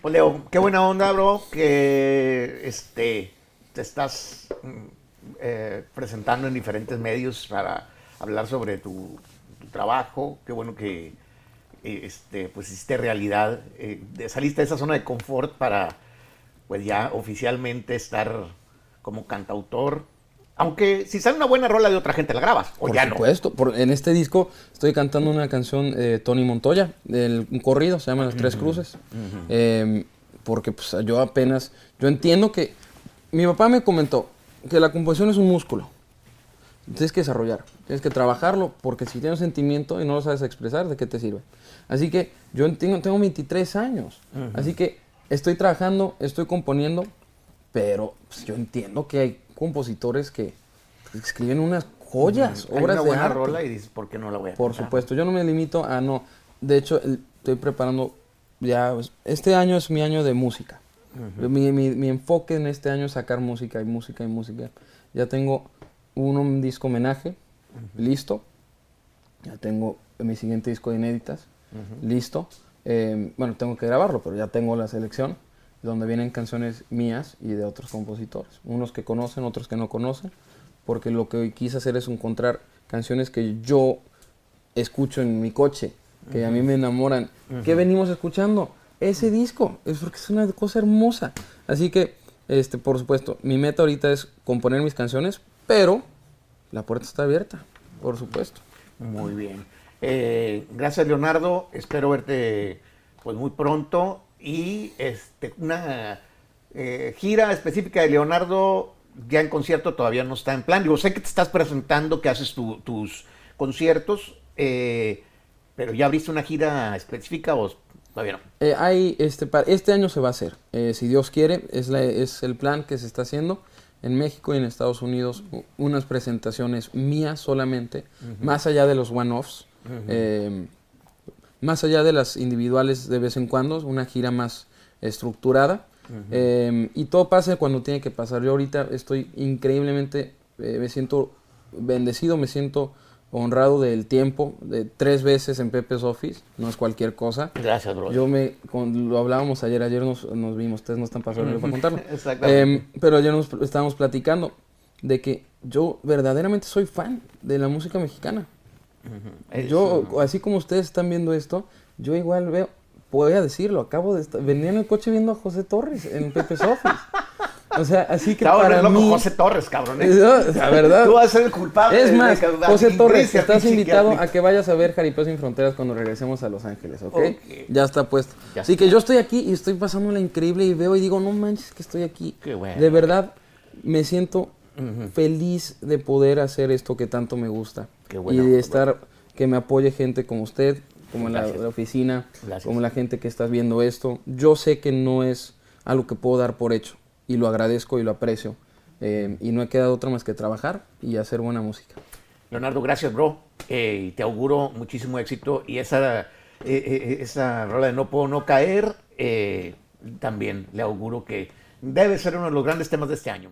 Pues Leo, qué buena onda, bro, que este, te estás mm, eh, presentando en diferentes medios para hablar sobre tu, trabajo. Qué bueno que eh, este, pues hiciste realidad, eh, saliste de esa zona de confort para pues ya oficialmente estar como cantautor. Aunque si sale una buena rola de otra gente la grabas, o Por ya supuesto, por- en este disco estoy cantando una canción de Tony Montoya, del un corrido, se llama Las Tres Cruces. Eh, porque pues yo apenas, yo entiendo que mi papá me comentó que la composición es un músculo. Tienes que desarrollar, tienes que trabajarlo, porque si tienes sentimiento y no lo sabes expresar, ¿de qué te sirve? Así que yo entiendo, tengo 23 años, así que estoy trabajando, estoy componiendo, pero pues, yo entiendo que hay compositores que escriben unas joyas, Hay obras una de buena arte. rola y dices, ¿por qué no la voy a Por cantar? supuesto, yo no me limito a no. De hecho, el- estoy preparando ya. pues, Este año es mi año de música. mi, mi- mi enfoque en este año es sacar música y música y música. Ya tengo uno, un disco homenaje listo. Ya tengo mi siguiente disco de inéditas listo. Eh, bueno, tengo que grabarlo, pero ya tengo la selección donde vienen canciones mías y de otros compositores. Unos que conocen, otros que no conocen. Porque lo que hoy quise hacer es encontrar canciones que yo escucho en mi coche, que a mí me enamoran. ¿Qué venimos escuchando? Ese disco, es porque es una cosa hermosa. Así que, este, por supuesto, mi meta ahorita es componer mis canciones, pero la puerta está abierta, por supuesto. Muy bien. Eh, gracias, Leonardo. Espero verte pues muy pronto. Y este, una eh, gira específica de Leonardo ya en concierto todavía no está en plan. Digo, sé que te estás presentando, que haces tu- tus conciertos, eh, pero ya abriste una gira específica o todavía no. Eh, hay, este, para, este año se va a hacer, eh, si Dios quiere, es, la- es el plan que se está haciendo en México y en Estados Unidos, unas presentaciones mías solamente, más allá de los one-offs, más allá de las individuales de vez en cuando, una gira más estructurada. eh, y todo pasa cuando tiene que pasar. Yo ahorita estoy increíblemente, eh, me siento bendecido, me siento honrado del tiempo, de tres veces en Pepe's Office, no es cualquier cosa. Gracias, bro. Yo me, con- lo hablábamos ayer, ayer nos, nos vimos, ustedes no están pasando para contarlo. Exactamente. Em, pero ayer nos estábamos platicando de que yo verdaderamente soy fan de la música mexicana. Es- Yo, así como ustedes están viendo esto, yo igual veo, voy a decirlo, acabo de estar, venía en el coche viendo a José Torres en Pepe's Office. O sea, así que Estaba para mí... José Torres, cabrón. ¿eh? La verdad. Tú vas a ser el culpable. Es más, que- José Torres, Iglesia, estás invitado que- a que vayas a ver Jaripeo sin Fronteras cuando regresemos a Los Ángeles, ¿ok? Ok. Ya está puesto. Ya Así está. que yo estoy aquí y estoy pasándola increíble y veo y digo, no manches que estoy aquí. Qué bueno. De verdad, me siento feliz de poder hacer esto que tanto me gusta. Qué bueno, y de estar, que me apoye gente como usted, como la, la oficina, Gracias. como la gente que está viendo esto. Yo sé que no es algo que puedo dar por hecho y lo agradezco y lo aprecio. Eh, y no he quedado otra más que trabajar y hacer buena música. Leonardo, gracias, bro. Eh, te auguro muchísimo éxito. Y esa, eh, esa rola de No Puedo No Caer, también le auguro que debe ser uno de los grandes temas de este año.